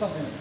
Entonces,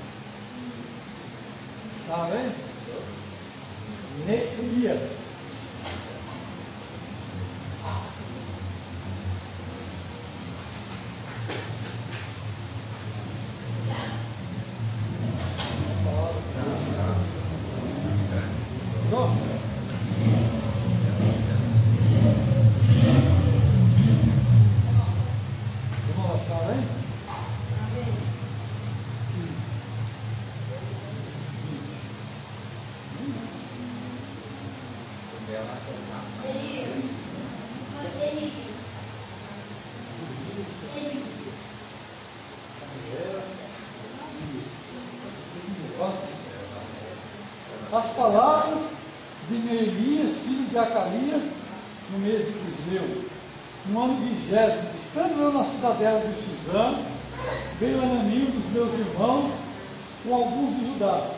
com alguns de Judá.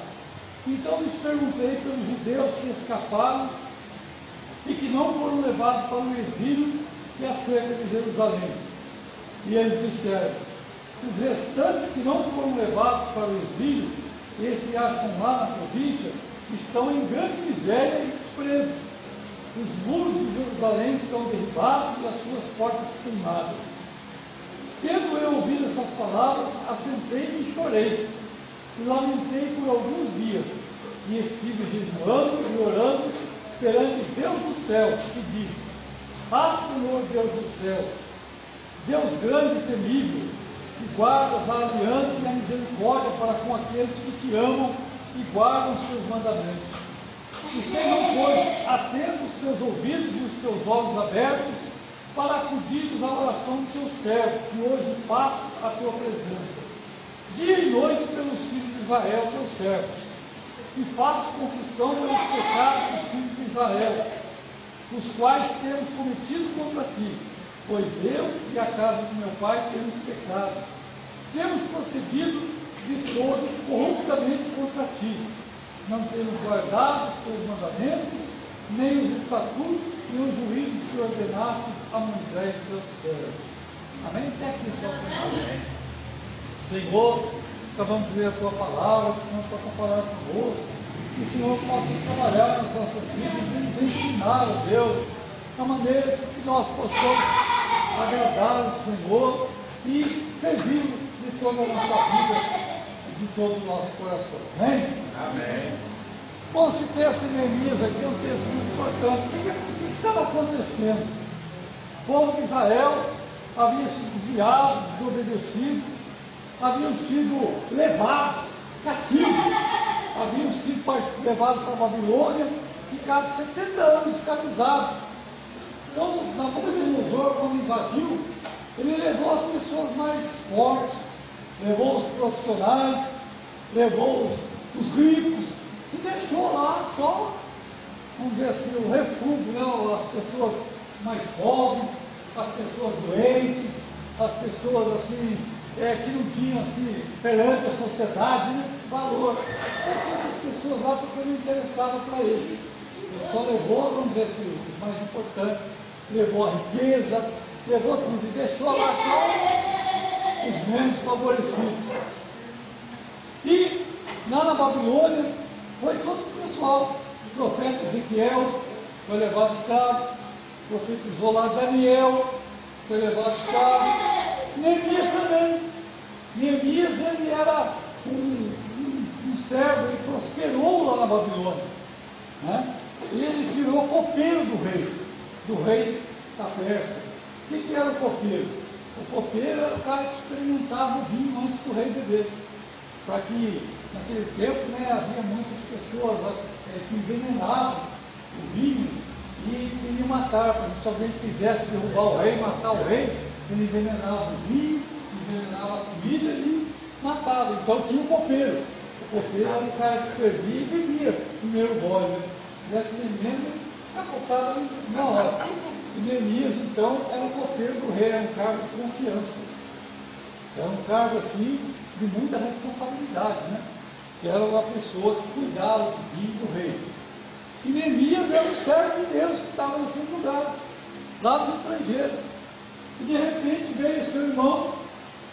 Então lhes perguntei pelos judeus que escaparam e que não foram levados para o exílio que é cerca de Jerusalém. E eles disseram: os restantes que não foram levados para o exílio e se acham lá na província, estão em grande miséria e desprezo. Os muros de Jerusalém estão derribados e as suas portas queimadas. Tendo eu ouvido essas palavras, assentei-me e chorei, e lamentei por alguns dias, e estive jejuando e orando perante Deus dos céus, que disse, Ah, Senhor Deus dos céus, Deus grande e temível, que guardas a aliança e a misericórdia para com aqueles que te amam e guardam os seus mandamentos. Estejam, pois, atentos os teus ouvidos e os teus olhos abertos para acudir à oração do teu servo, que hoje faço a tua presença. Dia e noite pelos filhos Israel, teus servos. E faço confissão pelos pecados dos filhos de Israel, os quais temos cometido contra ti, pois eu e a casa do meu pai temos pecado. Temos procedido de todo corruptamente contra ti. Não temos guardado os teus mandamentos, nem os estatutos, nem os juízos que ordenaste a Moisés, teu servo. Amém? Até aqui só. Senhor, acabamos de ler a tua palavra, que o Senhor possa falar conosco, que o Senhor possa trabalhar nas nossas vidas e nos ensinar, ó Deus, a maneira que nós possamos agradar o Senhor e servir de toda a nossa vida de todo o nosso coração. Amém? Amém. Bom, esse texto de Neemias aqui é um texto muito importante. O que estava acontecendo? O povo de Israel havia sido desviado, desobedecido, haviam sido levados cativos, haviam sido levados para a Babilônia, ficaram 70 anos escravizados. Então, Nabucodonosor, quando invadiu, ele levou as pessoas mais fortes, levou os profissionais, levou os, os ricos e deixou lá só, vamos dizer assim, o refúgio, né? as pessoas mais pobres, as pessoas doentes, as pessoas assim, é, que não tinham assim, perante a sociedade, né? valor. Essas pessoas lá porque não interessava para eles. Ele só levou, vamos dizer assim, o mais importante, levou a riqueza, levou tudo e deixou lá só os menos favorecidos. E lá na Babilônia foi todo o pessoal. O profeta Ezequiel foi levado escravo, o profeta isolado Daniel foi levado escravo, Neemias também. Neemias ele era um, um, um servo, ele prosperou lá na Babilônia. Né? Ele virou copeiro do rei, do rei da Pérsia. O que, que era o copeiro? O copeiro era o cara que experimentava o vinho antes do rei beber. Para que naquele tempo né, havia muitas pessoas é, que envenenavam o vinho e queriam matar, para se alguém quisesse derrubar o rei, matar o rei, ele envenenava o vinho, envenenava a comida e matava. Então tinha o copeiro. O copeiro era o cara que servia e bebia primeiro gole. Né? Se tivesse bebendo, ele capotava na hora. E Neemias, então, era o copeiro do rei, era um cargo de confiança. Era um cargo assim de muita responsabilidade, né? Que era uma pessoa que cuidava do vinho do rei. E Neemias era o servo de Deus que estava naquele lugar, lá do estrangeiro. E de repente veio seu irmão,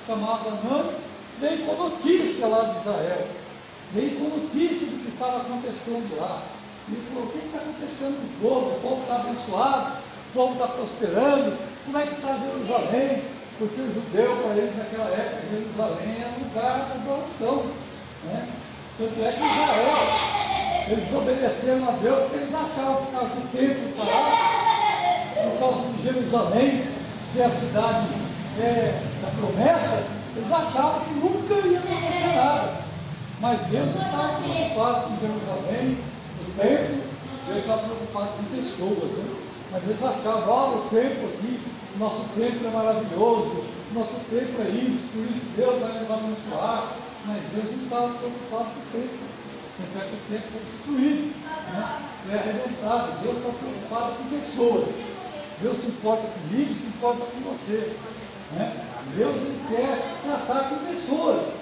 chamado Anã, veio com notícia lá de Israel, veio com notícia do que estava acontecendo lá. Ele falou, o que está acontecendo com o povo? O povo está abençoado, o povo está prosperando, como é que está Jerusalém? Porque o judeu, para eles naquela época, Jerusalém era um lugar de adoração. Né? Tanto é que Israel, eles obedeceram a Deus porque eles achavam por causa do templo lá, por causa de Jerusalém, ser a cidade é, da promessa, eles achavam que nunca ia acontecer nada. Mas Deus estava preocupado com Jerusalém, o templo, Deus estava preocupado com pessoas. Né? Mas eles achavam, olha o templo aqui, nosso templo é maravilhoso, nosso templo é isso, por isso Deus vai nos abençoar. Mas Deus não estava preocupado com o templo. Tanto é que o templo foi destruído, né? foi arrebentado. Deus está preocupado com pessoas. Deus se importa comigo, se importa com você. Né? Deus quer tratar com pessoas.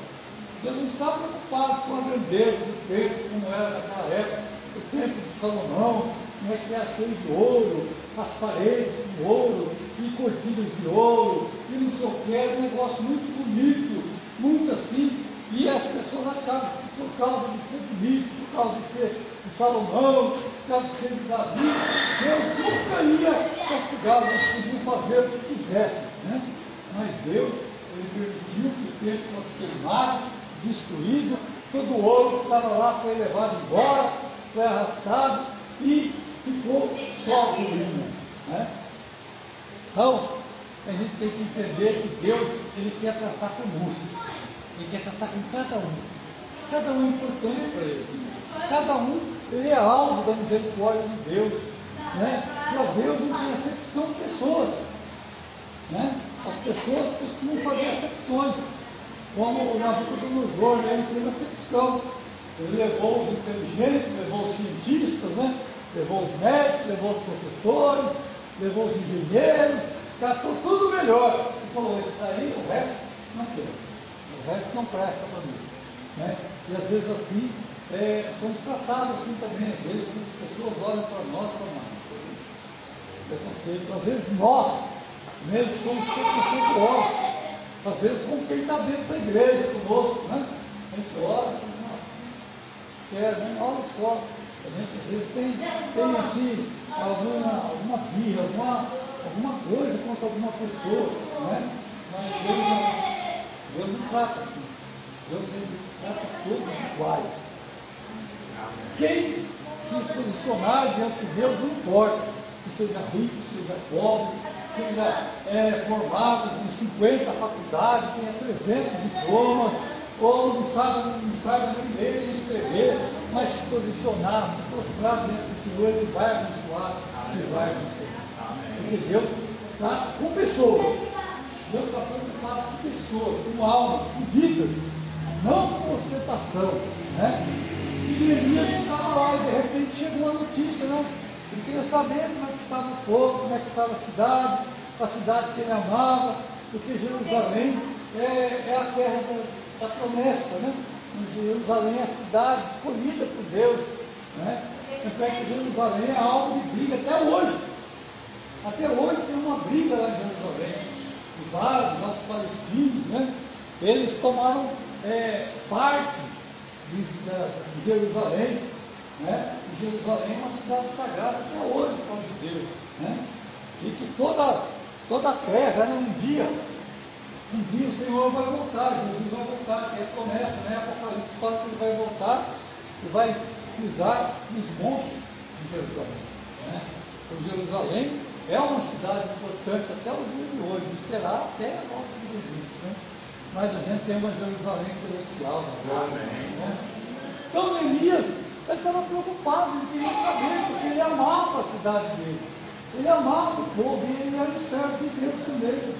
Deus não está preocupado com a grandeza do templo, como era naquela época, o templo de Salomão, como é que é cheio de ouro, as paredes com ouro, e cortinas de ouro, e não sei o que, é um negócio muito bonito, muito assim, e as pessoas achavam que por causa de ser bonito, por causa de ser de Salomão, por causa de ser de Davi, Deus nunca ia castigar, eles podiam fazer o que quisessem. Né? Mas Deus, ele permitiu que o templo fosse queimado, destruído, todo o ouro que estava lá foi levado embora, foi arrastado e ficou só a ruína. Né? Então, a gente tem que entender que Deus ele quer tratar conosco. Ele quer tratar com cada um. Cada um é importante para ele. Cada um ele é alvo da misericórdia de Deus. Né? Para Deus não tem acepção de pessoas. Né? As pessoas costumam fazer acepções. Como do Nabucodonosor, né? ele fez acepção. Ele levou os inteligentes, levou os cientistas, né? levou os médicos, levou os professores, levou os engenheiros, catou tudo melhor. E falou, esse aí, o resto, não quero. O resto não presta para mim. Né? E às vezes assim, é, somos tratados assim também, às vezes as pessoas olham para nós para mais. Preconceito. Às vezes nós, mesmo somos preconceituosos. Às vezes como quem está dentro da igreja conosco, né? A gente olha, quer, né? olha só. Às vezes tem, tem assim, alguma, alguma birra, alguma, alguma coisa contra alguma pessoa, né? Mas Deus não trata assim. Deus trata todos iguais. Quem se posicionar diante de Deus não importa se seja rico, seja pobre, seja é, formado com 50 faculdades, tenha 300 diplomas, ou não saiba, não saiba nem ler nem escrever, mas se posicionar, se prostrar diante do Senhor, Ele vai abençoar, Ele vai abençoar. Porque Deus está com pessoas. Deus está preocupado com pessoas, com almas, com vidas, não com ostentação. Né? E Neemias estava lá e de repente chegou a notícia, né? Ele queria saber como é que estava o povo, como é que estava a cidade, a cidade que ele amava, porque Jerusalém é, é a terra da, da promessa, né? Jerusalém é a cidade escolhida por Deus. Né? Tanto é que Jerusalém é alvo de briga até hoje. Até hoje tem uma briga lá em Jerusalém árabes, os palestinos, né? eles tomaram é, parte de, de, Jerusalém. Né? E Jerusalém é uma cidade sagrada até hoje para os judeus. Né? E que toda, toda a terra, né, um dia, um dia o Senhor vai voltar, Jesus vai voltar, que é promessa, né? Apocalipse fala que ele vai voltar e vai pisar nos montes de Jerusalém. Né? Então Jerusalém é uma cidade importante até o dia de hoje, e será até a volta de Jesus. Né? Mas a gente tem uma Jerusalém celestial agora. Né? Então Neemias, ele estava preocupado, ele queria saber, porque ele amava a cidade dele. Ele amava o povo e ele era um servo de Deus também.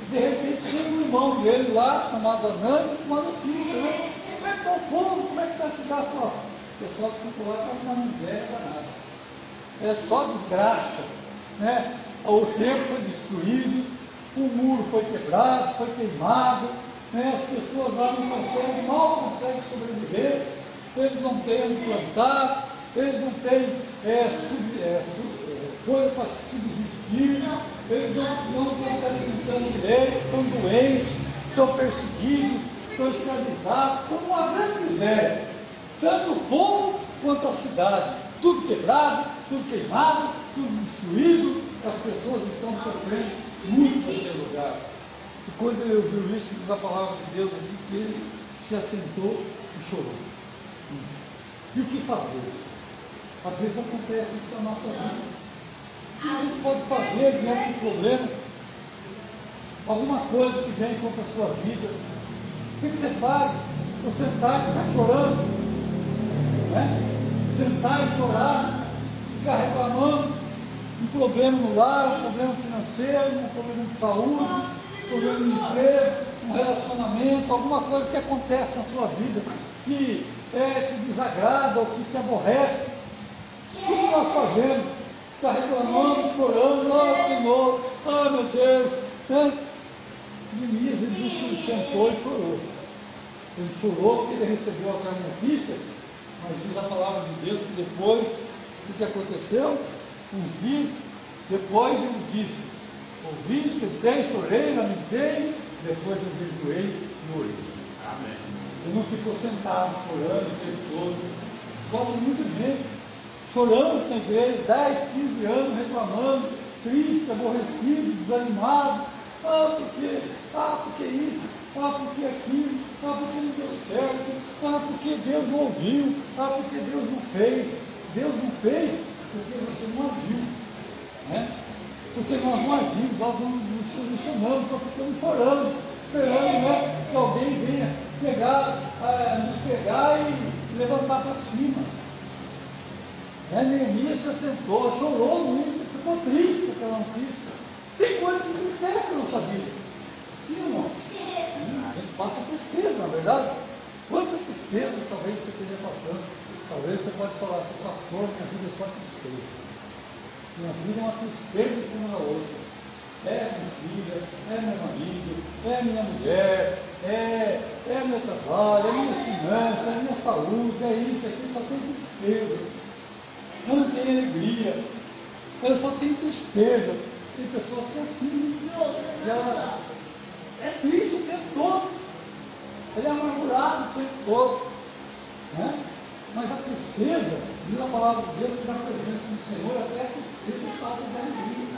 E de repente chega um irmão dele lá, chamado Anani, com uma notícia, né? Como é que está o povo? Como é que está a cidade? O pessoal que ficou lá está uma miséria danada. É só desgraça né? o templo foi destruído, o muro foi quebrado, foi queimado, né? as pessoas lá não conseguem, mal conseguem sobreviver, eles não têm onde plantar, eles não têm é, sub, é, sub, é, coisa para subsistir, eles não, não conseguem entrar direito, estão doentes, são perseguidos, estão escravizados, como uma grande miséria, tanto o povo quanto a cidade, tudo quebrado, tudo queimado, tudo destruído, as pessoas estão sofrendo muito naquele lugar. E quando eu vi isso, diz a palavra de Deus aqui, que ele se assentou e chorou. E o que fazer? Às vezes acontece isso na nossa vida. O que a gente pode fazer diante do problema? Alguma coisa que vem contra a sua vida. O que você faz? Você e ficar chorando. Né? Sentar e chorar, ficar reclamando um problema no lar, um problema financeiro, um problema de saúde, um problema de emprego, um relacionamento, alguma coisa que acontece na sua vida que é, te desagrada ou que te aborrece. O que nós fazemos? Está reclamando, chorando, oh Senhor, oh meu Deus. Né? Neemias, que ele sentou e chorou. Ele chorou porque ele recebeu aquela notícia, mas diz a palavra de Deus que depois, o que aconteceu? Um dia, depois ele disse, ouvi, sentei, chorei, lamentei, depois eu jejuei e orei. Amém. Ele não ficou sentado, chorando o tempo todo. Gosto muito gente, chorando na igreja, 10, 15 anos, reclamando, triste, aborrecido, desanimado. Ah, porque, ah, porque isso, ah, porque aquilo, ah, porque não deu certo, ah, porque Deus não ouviu, ah, porque Deus não fez. Deus não fez porque você não agiu. Né? Porque nós não agimos, nós não nos posicionamos, nós ficamos chorando, esperando né, que alguém venha pegar, é, nos pegar e levantar para cima. É, Neemias se sentou, chorou muito, ficou triste aquela notícia. Tem coisa que tristeza na nossa vida. Sim ou não? A gente passa tristeza, na é verdade. Quanta tristeza talvez você esteja passando. Talvez você pode falar assim, pastor, minha vida é só tristeza. Minha vida é uma tristeza em cima da outra. É minha filha, é meu marido, é minha mulher, é, é meu trabalho, é minha finança, é minha saúde, é isso, aqui só tem tristeza. Não tenho alegria. Eu só tenho tristeza. Tem pessoas que são assim. Ela é triste o tempo todo. Ele é amargurado o tempo todo. Né? Mas a tristeza, diz a palavra de Deus, que na presença do Senhor, até a tristeza está de alegria.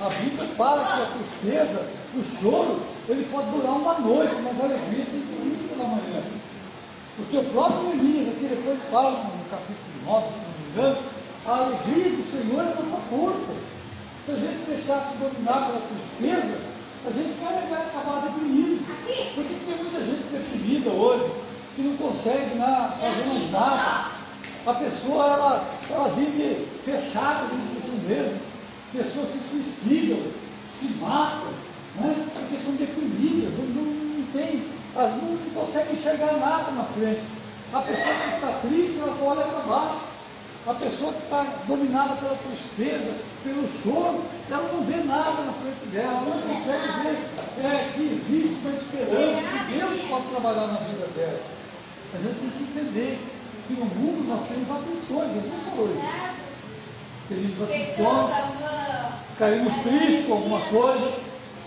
A Bíblia fala que a tristeza, o choro, ele pode durar uma noite, mas a alegria tem que ir pela manhã. Porque o próprio Elias, aqui depois fala no capítulo 9, se não me engano, a alegria do Senhor é a nossa força. Se a gente deixasse dominar pela tristeza, a gente vai acabar deprimido. Porque tem muita gente deprimida hoje, que não consegue na, fazer mais nada. A pessoa, ela, ela vive fechada dentro de si mesma. Pessoas se suicidam, se matam, né? porque são deprimidas, não, não, tem, não, não conseguem enxergar nada na frente. A pessoa que está triste, ela só olha para baixo. A pessoa que está dominada pela tristeza, pelo choro, ela não vê nada na frente dela, ela não consegue ver é, que existe uma esperança, que Deus pode trabalhar na vida dela. A gente tem que entender que no mundo nós temos aflições, Jesus falou isso. Teríamos aflições, caímos tristes com alguma coisa,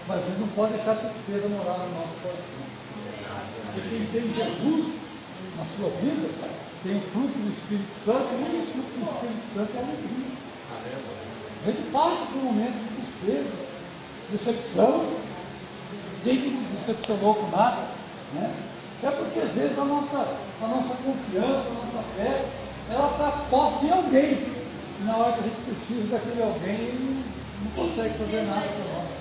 mas a gente não pode deixar a tristeza morar no nosso coração. Porque quem tem Jesus na sua vida, tem o fruto do Espírito Santo, e o fruto do Espírito Santo é alegria. A gente passa por um momento de tristeza, decepção, ninguém nos decepcionou com nada, né? É porque às vezes a nossa, a nossa confiança, a nossa fé, ela está posta em alguém. E na hora que a gente precisa daquele alguém, não consegue fazer nada para nós.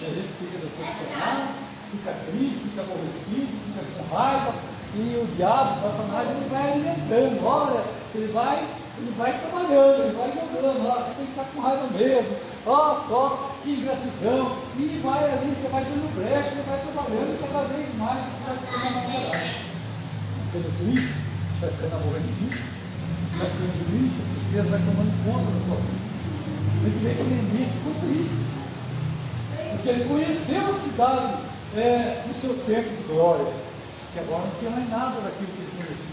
E a gente fica decepcionado, fica triste, fica aborrecido, fica com raiva, e o diabo, Satanás, ele vai alimentando, olha, ele vai ele vai trabalhando, ele vai jogando, ó, você tem que estar com raiva mesmo, ó, só, que ingratidão, e vai ali, você vai dando brecha, você vai trabalhando cada vez mais, você vai ficando namorado. Ficando triste, vai ficando aborrecido, vai ficando triste, a tristeza vai tomando conta da sua vida. Tem que ver que ele ficou triste, porque ele conheceu a cidade é, no seu tempo de glória, que agora não tinha mais nada daquilo que ele conhecia.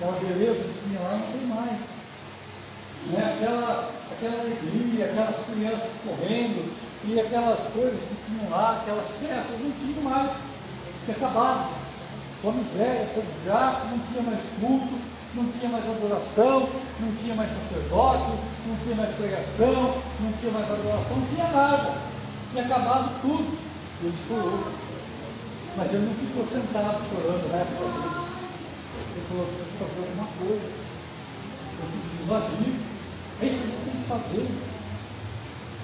Aquela beleza que tinha lá não tem mais. Né? Aquela, aquela alegria, aquelas crianças correndo, e aquelas coisas que tinham lá, aquelas festas, não tinham mais. tinha acabado. Só miséria, só desgraça, não tinha mais culto, não tinha mais adoração, não tinha mais sacerdote, não tinha mais pregação, não tinha mais adoração, não tinha nada. Tinha acabado tudo. Ele chorou. Mas ele não ficou sentado chorando dele. Ele falou, eu preciso fazer alguma coisa. Eu preciso agir. É isso que a gente tem que fazer.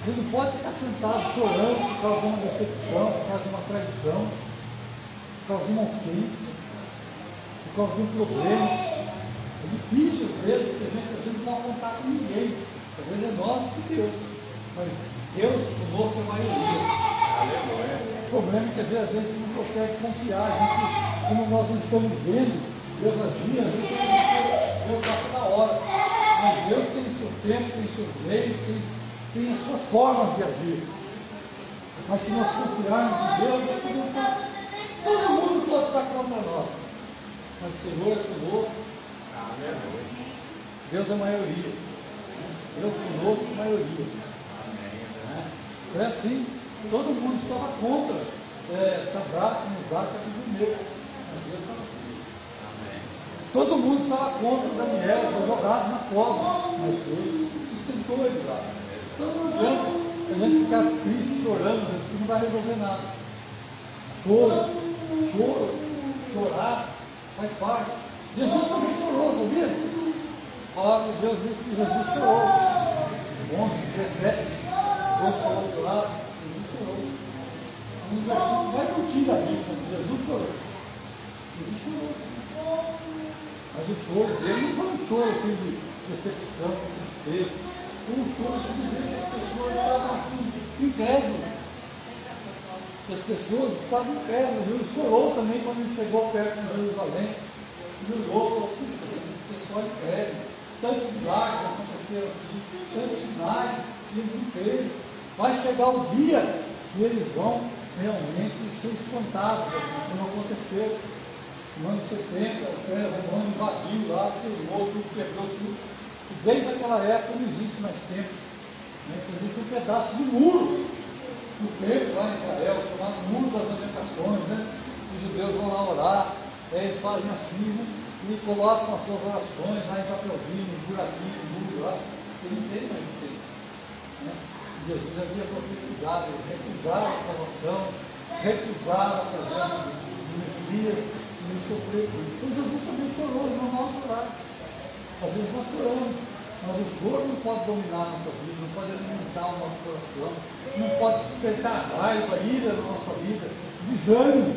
Você não pode ficar sentado chorando por causa de uma decepção, por causa de uma traição, por causa de uma ofensa, por causa de um problema. É difícil às vezes, porque a gente às vezes não apontar com ninguém. Às vezes é nós que Deus. Mas Deus conosco é a maioria. O problema é que às vezes a gente não consegue confiar. A gente, como nós não estamos vendo, Deus agir, a gente Deus passa na hora. Mas Deus tem seu tempo, tem seu jeito, tem tem as suas formas de agir. Mas se nós confiarmos em Deus, todo mundo pode estar contra nós. Mas o Senhor é conosco. Deus é a maioria. Deus conosco é a maioria. É assim, todo mundo estava contra é, Sadraque, Mesaque e Abednego. Mas Deus estava comigo. Todo mundo estava contra Daniel, foi jogado na cova. Mas Deus sustentou ele lá. Então não adianta a gente ficar triste, chorando, não vai resolver nada. Choro, choro, chorar, faz parte. Jesus também chorou, sabia? A palavra de Deus diz que Jesus chorou. 11, 17, Deus falou de lá, Jesus chorou. Vai curtir a Bíblia, Jesus chorou. Jesus chorou. Mas o choro dele não foi um choro assim de decepção, de tristeza um choro dizer que as pessoas estavam assim, incrédulas. As pessoas estavam incrédulas. Ele chorou também quando ele chegou perto de Jerusalém. E falou, puxa, esse pessoal incrédulo. Tantos milagres aconteceram aqui, tantos sinais, eles não creram. Vai chegar o dia que eles vão realmente ser espantados, como aconteceu. No ano 70, o Império Romano invadiu lá, queimou tudo, quebrou tudo Desde aquela época não existe mais tempo. Né? Existe um pedaço de muro no templo lá em Israel, chamado Muro das Lamentações. Né? Os judeus vão lá orar, é, eles fazem assim né? e colocam as suas orações lá em papelzinho, em buraquinho, no muro lá. Ele não tem mais tempo. Né? Jesus havia profetizado, ele recusava a salvação, recusava a presença do Messias, e ele sofreu por isso. Então Jesus também chorou, não mal chorar. Às vezes nós choramos, mas o choro não pode dominar a nossa vida, não pode alimentar o nosso coração, não pode despertar raiva, ira na nossa vida, desânimo.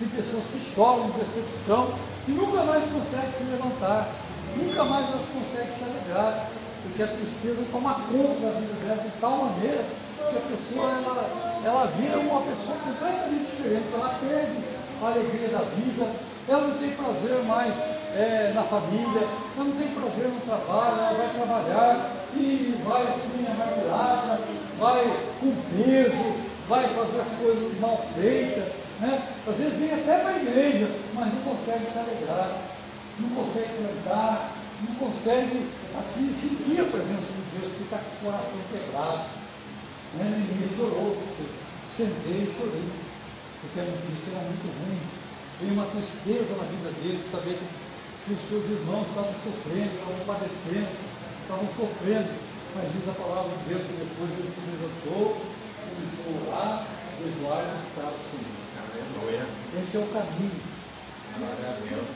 Tem pessoas que choram de decepção, que nunca mais conseguem se levantar, nunca mais elas conseguem se alegrar, porque a tristeza toma conta da vida dela de tal maneira que a pessoa ela, ela vira uma pessoa completamente diferente, ela perde a alegria da vida, ela não tem prazer mais é, na família, ela não tem prazer no trabalho, ela vai trabalhar e vai assim amargurada, vai com peso, vai fazer as coisas mal feitas, né? às vezes vem até para a igreja, mas não consegue se alegrar, não consegue cantar, não consegue assim sentir a presença de Deus, porque está com o coração quebrado. Né? Ninguém chorou, sentei e chorei, porque a notícia era muito ruim veio uma tristeza na vida deles, saber que, os seus irmãos estavam sofrendo, estavam padecendo, estavam sofrendo. Mas diz a palavra de Deus que depois ele se levantou, começou a orar, perdoar e buscar o Senhor. Esse é o caminho.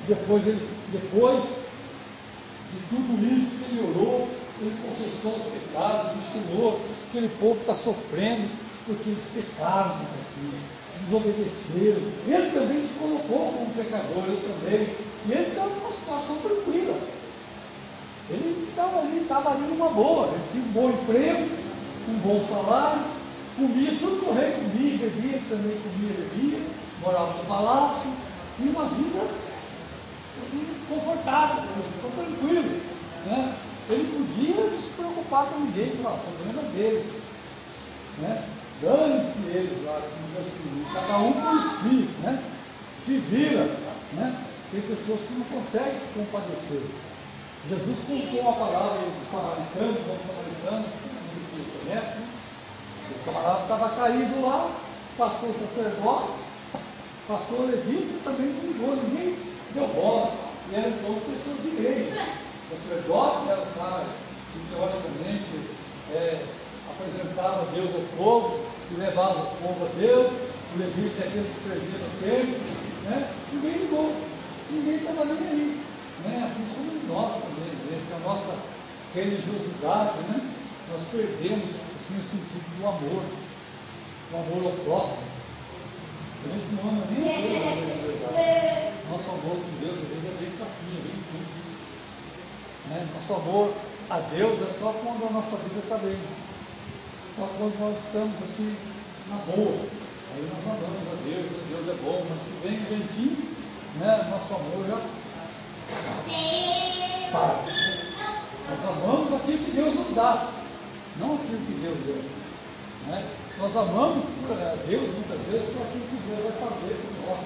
Depois, ele, depois de tudo isso que ele orou, ele confessou os pecados, Senhor, aquele povo está sofrendo porque eles pecaram desobedeceram. Ele também se colocou como pecador, eu também. E ele estava numa situação tranquila. Ele estava ali, estava ali numa boa. Ele tinha um bom emprego, um bom salário, comia tudo que o rei comia, bebia, também comia, bebia, morava no palácio, tinha uma vida assim, confortável, tranquilo. Né? Ele podia se preocupar com ninguém, falar, o problema dele. Né? Dane-se eles lá, cada um por si, né? Se vira, né? Tem pessoas que não conseguem se compadecer. Jesus contou a palavra do samaritano, do samaritano, que conhece? O camarada estava caído lá, passou o sacerdote, Pastor Levito também não ligou, ninguém deu bola. E eram todas pessoas de igreja. O sacerdote era o cara que teoricamente é, apresentava Deus ao povo e levava o povo a Deus. O Levito é aquele que servia no templo. Né? Ninguém ligou, ninguém estava nem aí. Né? Assim somos nós também, né? a nossa religiosidade, né? nós perdemos assim, o sentido do amor, o amor ao próximo. A gente não ama nem Deus, na verdade. Nosso amor com Deus, às vezes, é bem fraquinho, bem simples. Né? Nosso amor a Deus é só quando a nossa vida está bem. Só quando nós estamos assim, na boa. Aí nós amamos a Deus, Deus é bom, mas se vem um ventinho, né, nosso amor já para. Nós amamos aquilo que Deus nos dá, não aquilo que Deus deu. Né? Nós amamos a Deus muitas vezes por aquilo que Deus vai fazer por nós,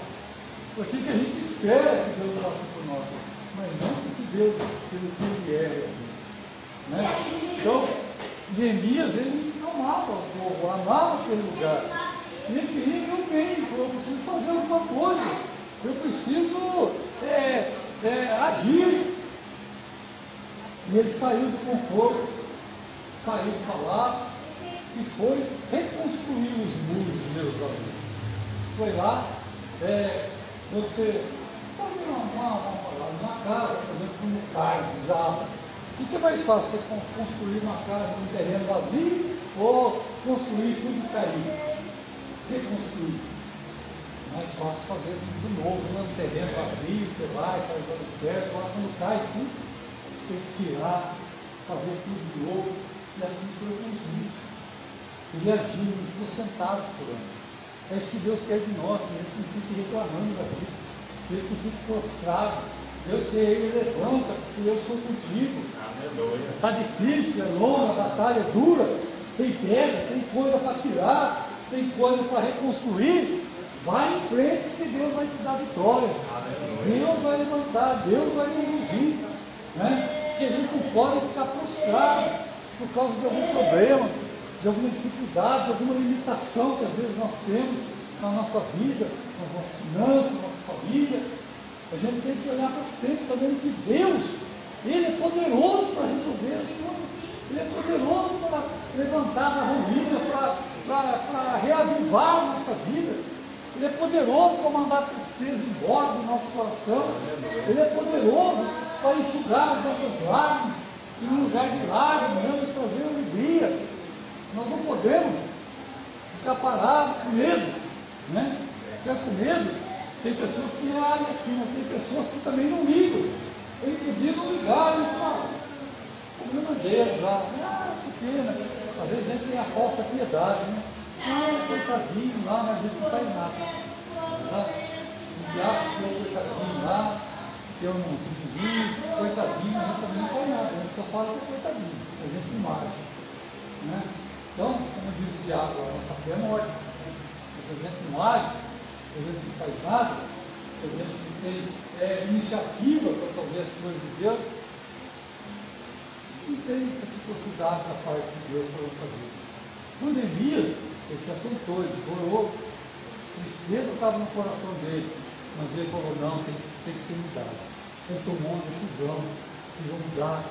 por aquilo que a gente espera que Deus faça por nós, mas não que Deus, pelo que Ele é. Né? Então, Neemias, ele amava o povo, amava aquele lugar. E ele queria o bem, eu preciso fazer alguma coisa, eu preciso é, é, agir. E ele saiu do conforto, saiu do palácio, que foi reconstruir os muros, meus amigos. Foi lá, é, você pode uma, uma, uma, uma casa, por exemplo, como cai, desaba. O que é mais fácil? Você construir uma casa num terreno vazio ou construir tudo cair? Reconstruir. Mais fácil fazer tudo novo, né? um terreno vazio, você vai, faz tudo certo, agora quando cai tudo, tem que tirar, fazer tudo de novo, e assim foi construído. Ele agiu, ele ficou sentado por ano. É isso que Deus quer de nós, que a gente não fique reclamando da vida, que ele não fique prostrado. Deus quer ele levanta, porque eu sou contigo. Está difícil, é longa, a batalha é dura, tem pedra, tem coisa para tirar, tem coisa para reconstruir. Vai em frente que Deus vai te dar vitória. Deus vai levantar, Deus vai conduzir. Né? Que a gente não pode ficar prostrado por causa de algum problema, de alguma dificuldade, de alguma limitação que às vezes nós temos na nossa vida, nas nossas finanças, na nossa família. A gente tem que olhar para frente sabendo que Deus, Ele é poderoso para resolver as coisas. Ele é poderoso para levantar a ruína, para, reavivar a nossa vida. Ele é poderoso para mandar tristeza embora do nosso coração. Ele é poderoso para enxugar as nossas lágrimas. E no lugar de lágrimas, vamos trazer alegria. Nós não podemos ficar parados com medo. Né? Ficar com medo. Tem pessoas que agem assim, mas tem pessoas que também não ligam. Eles podiam não ligar, eles falam. O problema deles lá, ah, pequena. Às vezes a gente tem a falsa piedade, né? Ah, coitadinho lá, mas gente não faz nada. Tá? O diabo tem um coitadinho lá, tem um mãozinho coitadinho, a gente também não faz nada. A gente só fala que é coitadinho, a gente não age. Né? Então, como diz o diabo, a nossa fé é morte. Se a gente não age, se gente não faz nada, se a gente não tem é, iniciativa para fazer as coisas de Deus, não tem reciprocidade da parte de Deus para fazer. Quando Elias, ele se assentou, ele chorou, tristeza estava no coração dele, mas ele falou, não, tem que, tem que ser mudado. Ele tomou uma decisão, precisa mudar,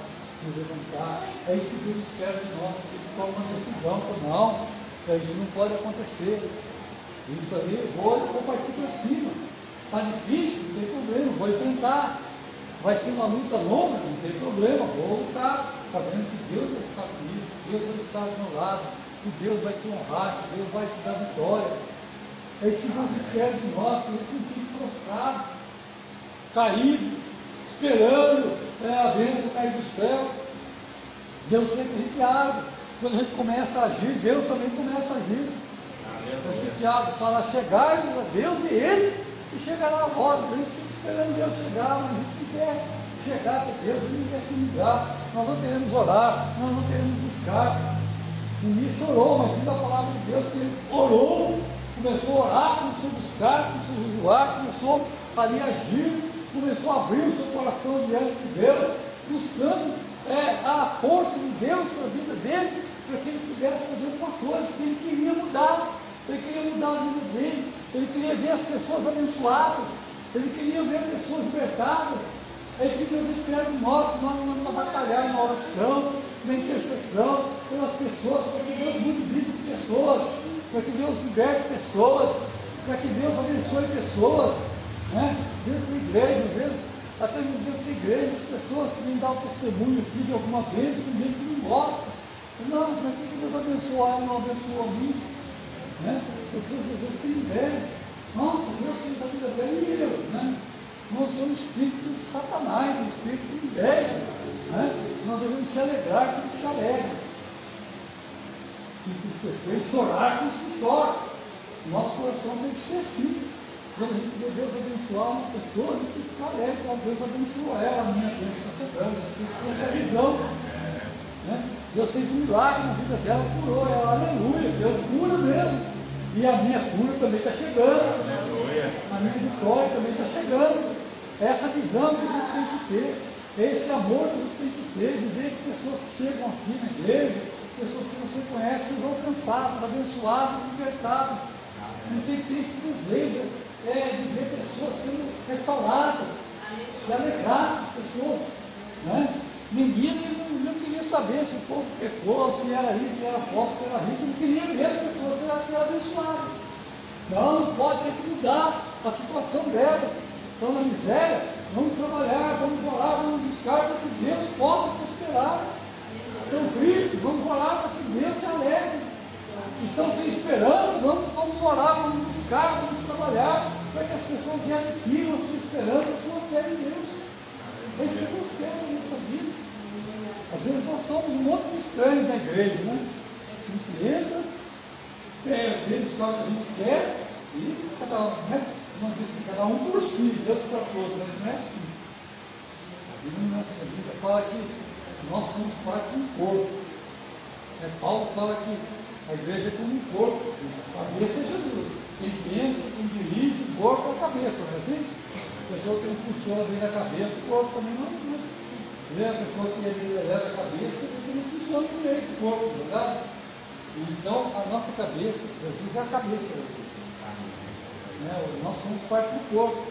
se levantar. É isso que Deus espera de nós, que a toma uma decisão. Não, é, isso não pode acontecer. Isso aí, vou, vou partir para cima. Está difícil, não tem problema, vou enfrentar. Vai ser uma luta longa, não tem problema, vou lutar, sabendo que Deus vai estar comigo, que Deus vai estar do meu lado, que Deus vai te honrar, que Deus vai te dar vitória. É isso que Deus espera de nós, que a gente fique prostrado, caído, esperando é, a bênção cair do céu. Deus sempre Tiago. Quando a gente começa a agir, Deus também começa a agir. Porque Tiago fala, chegar a Deus e Ele e chegará a vós. A gente fica esperando Deus chegar, mas a gente não quer chegar para Deus, a gente não quer se ligar, nós não queremos orar, nós não queremos buscar. Me chorou, mas diz a palavra de Deus que ele orou, começou a orar, começou a buscar, começou a jejuar, começou ali a agir, começou a abrir o seu coração diante de Deus, buscando é, a força de Deus para a vida dele, para que ele pudesse fazer alguma coisa, porque ele queria mudar, ele queria mudar a vida dele, ele queria ver as pessoas abençoadas, ele queria ver pessoas libertadas. É isso que Deus espera de nós, nós vamos batalhar na oração, na intercessão, pelas pessoas, para que Deus mude vida de pessoas, para que Deus liberte pessoas, para que Deus abençoe pessoas, né? dentro da igreja, às vezes, até dentro da igreja, as pessoas que vêm dar o testemunho aqui de alguma tem gente que não gosta. Não, mas que Deus abençoar não abençoou a mim? Né? Pessoas às vezes têm inveja. Nossa, Deus fez a vida dele e eu, né? Nós somos espírito de Satanás, um espírito de inveja. Né? Nós devemos se alegrar com os que se alegram. E esquecer e chorar com os que choram. Nosso coração tem que ser assim. Quando a gente vê Deus abençoar uma pessoa, a gente fica alegre, Deus abençoou ela, a minha bênção está chegando. A gente tem que essa visão. Né? Deus fez um milagre na vida dela, curou ela, aleluia, Deus cura mesmo. E a minha cura também está chegando. Aleluia. A minha vitória também está chegando. Essa visão que a gente tem que ter, esse amor que a gente tem que ter, de ver que pessoas que chegam aqui na igreja, pessoas que você conhece, são alcançadas, abençoadas, libertadas. Gente tem que ter esse desejo é, de ver pessoas sendo restauradas, se alegrar as pessoas. Né? Ninguém não, não, queria saber se o povo pecou, se era isso, se era pobre, se era rico, não queria ver as pessoas serem abençoadas. Não, não pode ter que mudar a situação delas. Estão na miséria, vamos trabalhar, vamos orar, vamos buscar para que Deus possa prosperar. Estão tristes, vamos orar para que Deus se alegre. Estão sem esperança, vamos, vamos orar, vamos buscar, vamos trabalhar, para que as pessoas readquiram sua esperança, sua fé em Deus. É isso que Deus quer nessa vida. Às vezes nós somos um monte de estranhos na igreja, né? A gente entra, é, vê só que a gente quer e cada um, né? Não diz que cada um por si, Deus para todos, mas não é assim. A Bíblia, não é assim. a Bíblia fala que nós somos parte de um corpo. É, Paulo fala que a igreja é como um corpo, a cabeça é Jesus. Quem pensa, quem dirige, o corpo é a cabeça, não é assim? A pessoa que não funciona bem na cabeça, o corpo também não. não é? A pessoa que lidera a cabeça, não funciona direito o corpo, é verdade? Então, a nossa cabeça, Jesus é a cabeça da. Né? Nós somos parte do corpo.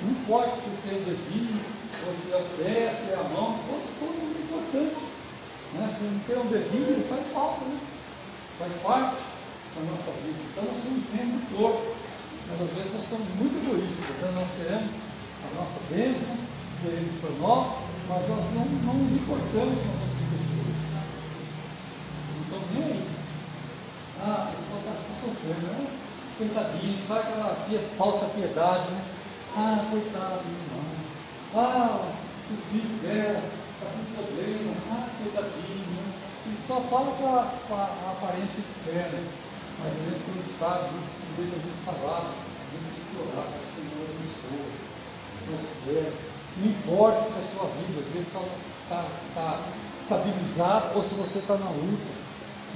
Não pode se ter o dedinho, ou se é o pé, se é a mão, mundo é importante. Né? Se não tem um dedinho, faz falta, né? faz parte da nossa vida. Então nós somos membro do corpo. Mas às vezes nós somos muito egoístas, né? nós queremos a nossa bênção, queremos para nós, mas nós não, não importamos com as pessoas. Não estamos nem aí. Ah, a pessoa está sofrendo, né? coitadinho, vai aquela falta piedade, né? Ah, coitado, irmão. Ah, o filho dela está com problema. Ah, coitadinho. Né? E só fala com a, com a, aparência externa. Mas a gente não sabe isso, de a gente falar, a gente tem que orar para o Senhor abençoa, Não importa se a sua vida está tá, tá estabilizada ou se você está na luta.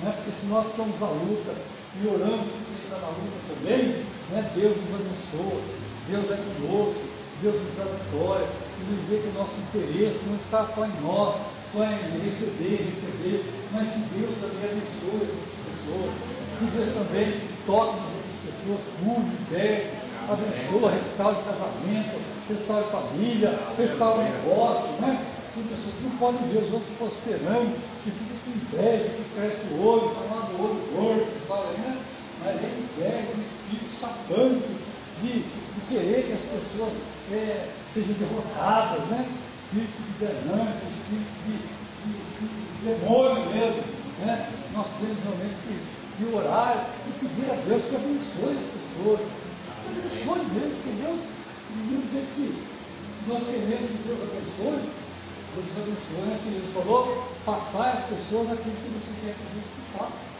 Né? Porque se nós estamos na luta e oramos está na luta também, né? Deus nos abençoa, Deus é conosco, Deus nos dá vitória, e nos vê que o nosso interesse não está só em nós, só em receber, receber, mas que Deus também abençoe as pessoas, que Deus também toque outras pessoas, cure, liberte, abençoa, restaure casamento, restaure família, restaure negócio, né? Pessoas que não podem ver os outros prosperando, que ficam com inveja, que cresce o olho, falando o olho gordo, que fala, né? mas ele quer um espírito satânico de, de querer que as pessoas é, sejam derrotadas, né? espírito de ganância, espírito de, de, de, de demônio mesmo. Né? Nós temos realmente que, que orar e pedir a Deus que abençoe as pessoas. Abençoe mesmo, porque Deus, mesmo jeito que nós queremos que Deus abençoe, Deus abençoe, que ele falou, passar as pessoas aquilo que você quer que Deus faça.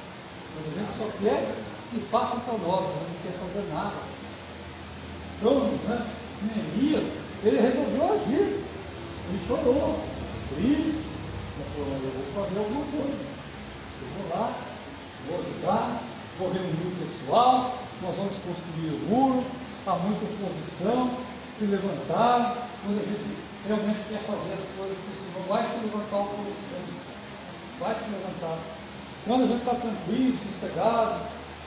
Mas a gente só quer que façam para nós, não quer fazer nada. Então, né, Neemias, ele resolveu agir. Ele chorou, triste, ele falou, eu vou fazer alguma coisa. Eu vou lá, vou ajudar, vou reunir o pessoal, nós vamos construir o muro, há muita oposição, se levantar, quando a gente realmente quer fazer as coisas, o Senhor vai se levantar oposição, vai se levantar. Quando a gente está tranquilo, sossegado,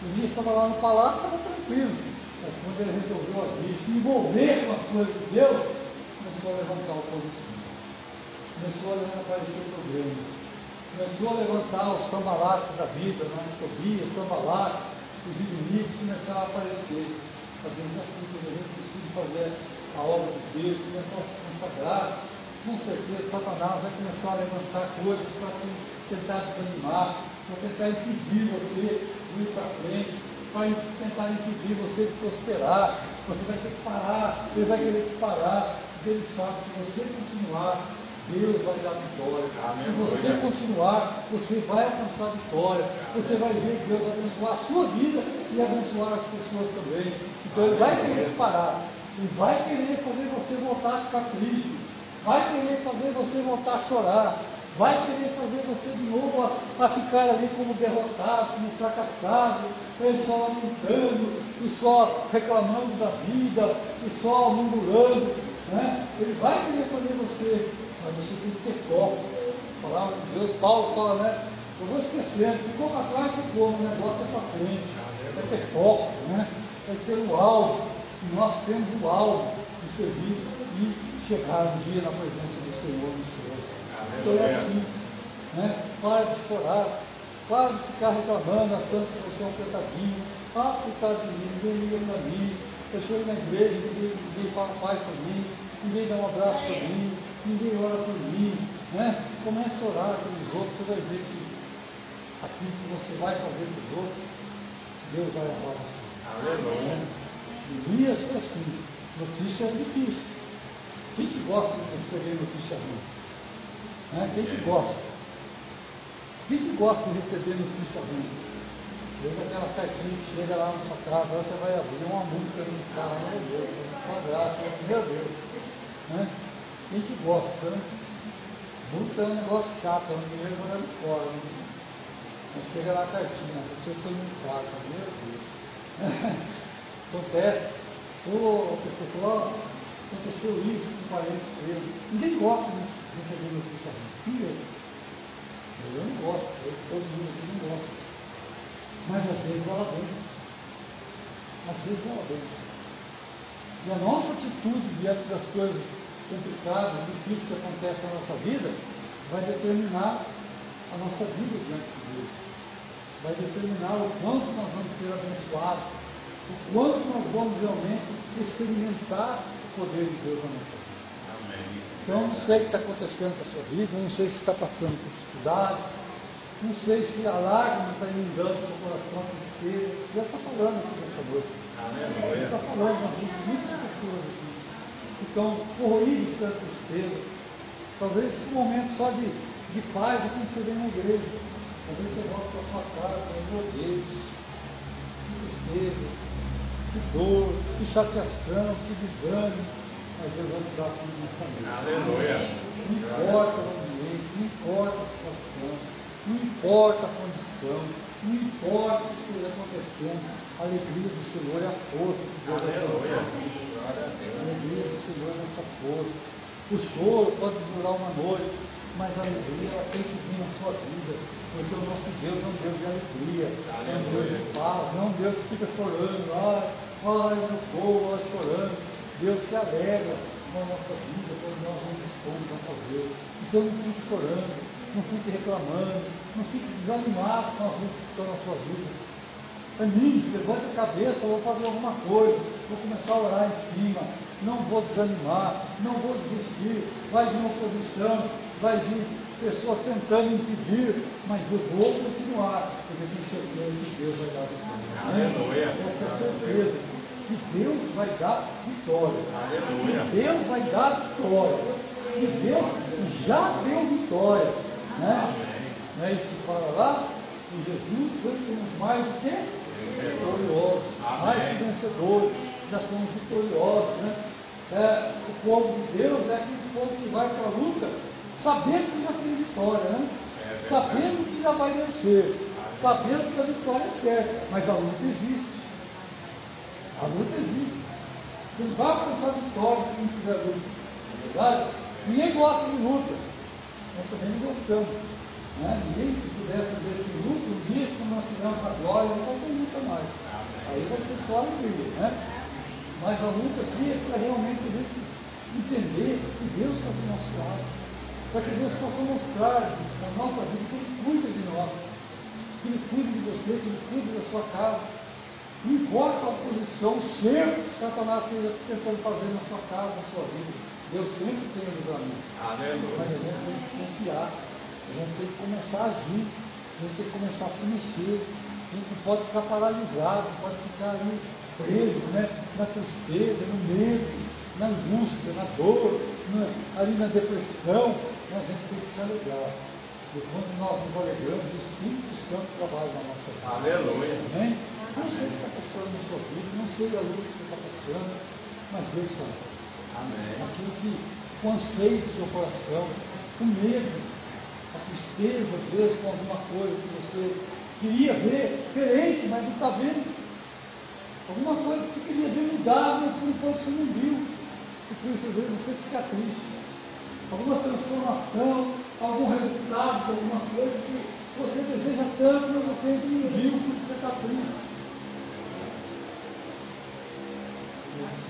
o dia estava lá no palácio, estava tranquilo. Mas quando ele resolveu agir, se envolver com as coisas de Deus, começou a levantar oposição. Começou a aparecer problemas. Começou a levantar os sambalates da vida, né? Tobias, sambalates, os inimigos começaram a aparecer. Às vezes gente precisa fazer a obra de Deus, começar a se consagrar, com certeza Satanás vai começar a levantar coisas para tentar desanimar, para tentar impedir você de ir para frente, para tentar impedir você de prosperar. Você vai ter que parar, ele vai querer parar, ele sabe que se você continuar, Deus vai dar vitória. Se você continuar, você vai alcançar vitória. Você vai ver Deus abençoar a sua vida e abençoar as pessoas também. Então ele vai querer parar. E vai querer fazer você voltar a ficar triste vai querer fazer você voltar a chorar, vai querer fazer você de novo a, a ficar ali como derrotado, como fracassado, e só lamentando, e só reclamando da vida, e só murmurando. Né? Ele vai querer fazer você, mas você tem que ter foco. A palavra de Deus, Paulo fala, né? Eu vou esquecendo, ficou para trás, ficou, o negócio é para frente. Vai ter foco, né? Vai ter o alvo. E nós temos o alvo de servir e chegar um dia na presença do Senhor no céu. Então é assim, né? Para de chorar, para de ficar reclamando, achando que você é um coitadinho. Ah, coitado de mim, ninguém liga para mim. Eu chego na igreja, ninguém, ninguém fala pai para mim, ninguém dá um abraço para mim, ninguém ora por mim. Né? Comece a orar pelos outros, você vai ver que aquilo que você vai fazer para os outros, Deus vai honrar você. Aleluia. Elias foi assim. Notícia é difícil. Quem que gosta de receber notícia ruim? Né? Quem que gosta? Quem que gosta de receber notícia ruim? Chega aquela cartinha que chega lá na sua casa, você vai abrir uma multa no carro, meu Deus, uma graça, meu Deus. Né? Quem que gosta? Né? Multa é um negócio chato, é um dinheiro jogando fora. Né? Mas chega lá a cartinha, você foi multado, meu Deus. Acontece. Ou a pessoa falou, aconteceu isso com parentes seu. Ninguém gosta de receber notícia ruim. Eu não gosto, eu, todo mundo aqui não gosta. Mas às vezes ela vem. Às vezes ela vem. E a nossa atitude diante das coisas complicadas, difíceis que acontecem na nossa vida, vai determinar a nossa vida diante de Deus. Vai determinar o quanto nós vamos ser abençoados, o quanto nós vamos realmente experimentar poder de Deus na nossa vida. Amém. Então, não sei o que está acontecendo com a sua vida, não sei se está passando por dificuldade, não sei se a lágrima está inundando o seu coração tristeza. Deus está falando aqui nessa noite. Deus está falando na vida de muitas pessoas aqui que estão corroídas pela tristeza. Talvez esse momento só de, de paz é quando você vem na igreja. Talvez você volta para a sua casa, meu Deus, que tristeza, que dor, que chateação, que desânimo, mas Deus vai mudar tudo nessa noite. Aleluia. Não importa o ambiente, não importa a situação, não importa a condição, não importa o que esteja acontecendo, a alegria do Senhor é a força que Deus Aleluia. A alegria do Senhor é a nossa força. O choro pode durar uma noite, mas a alegria ela tem que vir na sua vida, porque o nosso Deus é um Deus de alegria, é um Deus de paz, não é um Deus que fica chorando, ah, ai, meu povo, chorando. Deus se alegra com a nossa vida quando nós não dispomos a fazer. Então não fique chorando, não fique reclamando, não fique desanimado com as lutas que estão na sua vida. Anime-se, levante a cabeça, vou fazer alguma coisa, vou começar a orar em cima, não vou desanimar, não vou desistir, vai vir oposição, vai vir pessoas tentando impedir, mas eu vou continuar, porque eu tenho certeza que Deus vai dar vitória. Aleluia. Essa certeza que Deus vai dar vitória. Aleluia. Deus vai dar vitória. E Deus já deu vitória. Né? Não é isso que fala lá? Em Jesus nós somos mais do que vitoriosos. Mais que vencedores. Já somos vitoriosos. Né? É, o povo de Deus é aquele povo que vai para a luta sabendo que já tem vitória, né? É sabendo que já vai vencer, sabendo que a vitória é certa, mas a luta existe. A luta existe. Você não vai alcançar vitória se não tiver luta. É verdade? Ninguém gosta de luta. Nós também não gostamos. Né? Ninguém, se pudesse ver esse luta, um dia, como nós tivemos a glória, não ter luta mais. Aí vai ser só alegria, né? Mas a luta aqui é para realmente a gente entender que Deus está do nosso lado. Para que Deus possa mostrar na nossa vida que Ele cuida de nós, que Ele cuida de você, que Ele cuida da sua casa. Não importa a oposição, o cerco que Satanás esteja tentando fazer na sua casa, na sua vida. Deus sempre tem o livramento. Mas a gente tem que confiar. A gente tem que começar a agir. A gente tem que começar a se mexer. A gente pode ficar paralisado, pode ficar ali preso né? na tristeza, no medo, na angústia, na dor, na, ali na depressão. Né? A gente tem que se alegrar. E quando nós nos alegramos, o Espírito Santo trabalha na nossa vida. Aleluia. Amém? Não sei o que está passando na sua vida, não sei a luta que está passando, mas Deus sabe. Amém. Aquilo que, com anseio do seu coração, com medo, a tristeza, às vezes, com alguma coisa que você queria ver diferente, mas não está vendo. Alguma coisa que você queria ver mudar, mas por enquanto você não viu. E por isso, às vezes, você fica triste. Alguma transformação, algum resultado, alguma coisa que você deseja tanto, mas você ainda não viu, porque você está triste.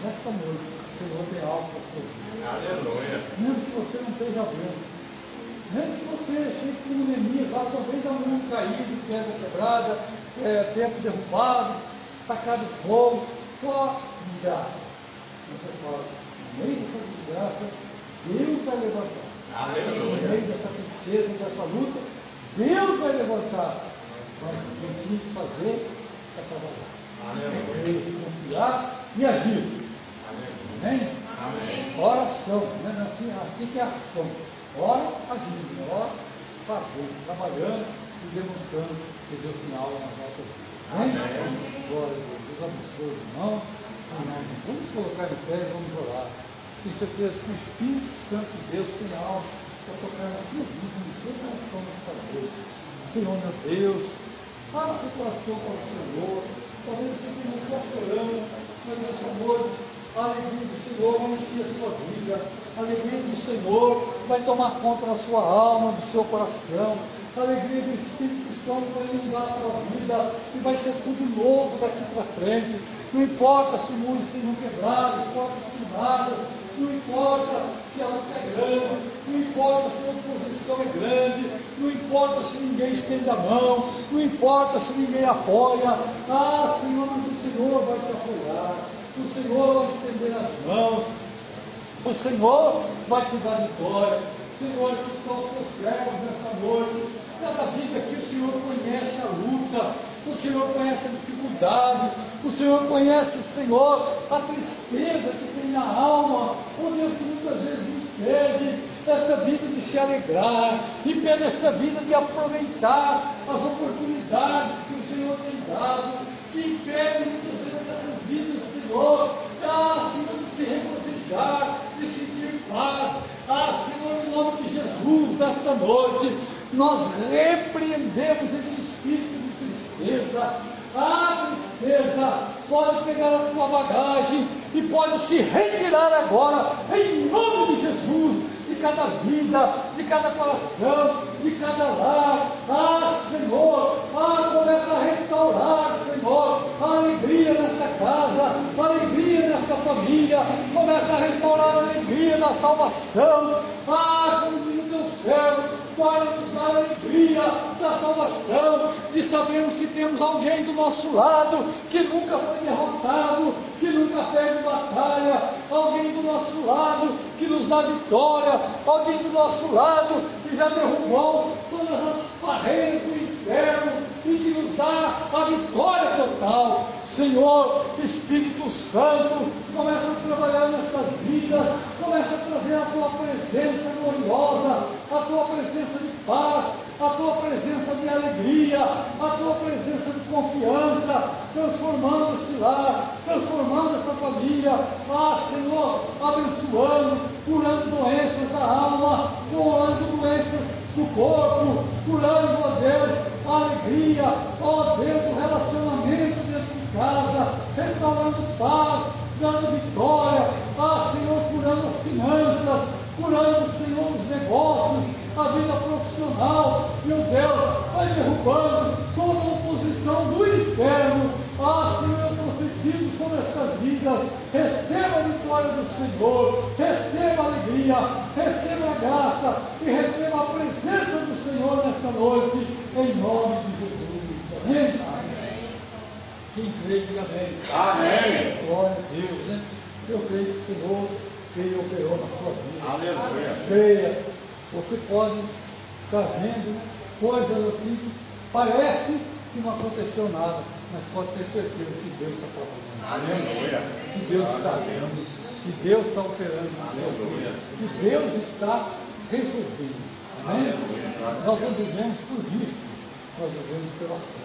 Nesta noite, o Senhor tem algo para você. Aleluia. Mesmo que você não esteja vendo. Mesmo que você chegue como Neemias, lá só veja um mundo caído, pedra quebrada, é, tempo derrubado, tacado fogo, só desgraça. Você fala, no meio dessa desgraça, Deus vai levantar. No Aleluia. meio dessa tristeza, dessa luta, Deus vai levantar. Mas o que tem que fazer é trabalhar. Aleluia. Confiar e agir. Amém? Amém. Oração, né? Assim, assim que é ação. Ora, agindo, ora, fazendo, trabalhando e demonstrando que Deus tem algo nas nossas vidas. Amém? Amém. Glória a Deus. Deus abençoe, irmão. Amém. Vamos colocar de pé e vamos orar. Tenho certeza que o Espírito Santo de Deus tem algo para tocar na sua vida, no seu coração nesta noite. Senhor, meu Deus, abra seu coração para o Senhor. Talvez você tenha só chorando, mas nessa noite a alegria do Senhor vai encher a sua vida, a alegria do Senhor vai tomar conta da sua alma, do seu coração, a alegria do Espírito Santo vai inundar a sua vida e vai ser tudo novo daqui para frente. Não importa se o mundo seja quebrado, não importa se nada, não importa se a luta é grande, não importa se a oposição é grande, não importa se ninguém estende a mão, não importa se ninguém apoia. Ah, Senhor, o Senhor vai te apoiar o Senhor vai estender as mãos, o Senhor vai te dar vitória, Senhor, que estão os teus servos nessa noite, cada vida que o Senhor conhece a luta, o Senhor conhece a dificuldade, o Senhor conhece, Senhor, a tristeza que tem na alma, o Deus que muitas vezes impede esta vida de se alegrar, impede esta vida de aproveitar as oportunidades que o Senhor tem dado, que impede muitas vezes essas vidas, Senhor, ah, Senhor, de se regozijar, de sentir paz, ah, Senhor, em nome de Jesus, nesta noite, nós repreendemos esse espírito de tristeza, a tristeza pode pegar a tua bagagem e pode se retirar agora, em nome de Jesus, de cada vida, de cada coração, de cada lar. Ah, Senhor, ah, começa a restaurar, Senhor, a alegria nesta casa, a alegria nesta família, começa a restaurar a alegria da salvação. Ah, como diz o teu servo, guarda-nos da alegria da salvação, de sabermos que temos alguém do nosso lado que nunca foi derrotado, que nunca perde batalha, alguém do nosso lado que nos dá vitória, alguém do nosso lado que já derrubou todas as barreiras do inferno e que nos dá a vitória total. Senhor, Espírito Santo, começa a trabalhar nessas vidas, começa a trazer a tua presença gloriosa, a tua presença de paz, a tua presença de alegria, a tua presença de confiança, transformando esse lar, transformando essa família, ah Senhor, abençoando, curando doenças da alma, curando doenças do corpo, curando, ó Deus, a alegria, ó Deus, o relacionamento casa, restaurando paz, dando vitória, ah Senhor, curando as finanças, curando, Senhor, os negócios, a vida profissional, meu Deus, vai derrubando toda a oposição do inferno, ah Senhor, vida. Receba a vitória do Senhor, receba a alegria, receba a graça e receba a presença do Senhor nesta noite, em nome de Jesus. Amém? Quem crê, diga amém. Amém. Glória a Deus, né? Eu creio que o Senhor ele operou na sua vida. Aleluia. Creia. Você pode estar vendo coisas assim que parece que não aconteceu nada, mas pode ter certeza que Deus está trabalhando. Aleluia. Que Deus está vendo. Que Deus está operando na sua vida. Que Deus está resolvendo. Amém? Aleluia. Nós não vivemos por vista, nós vivemos pela fé.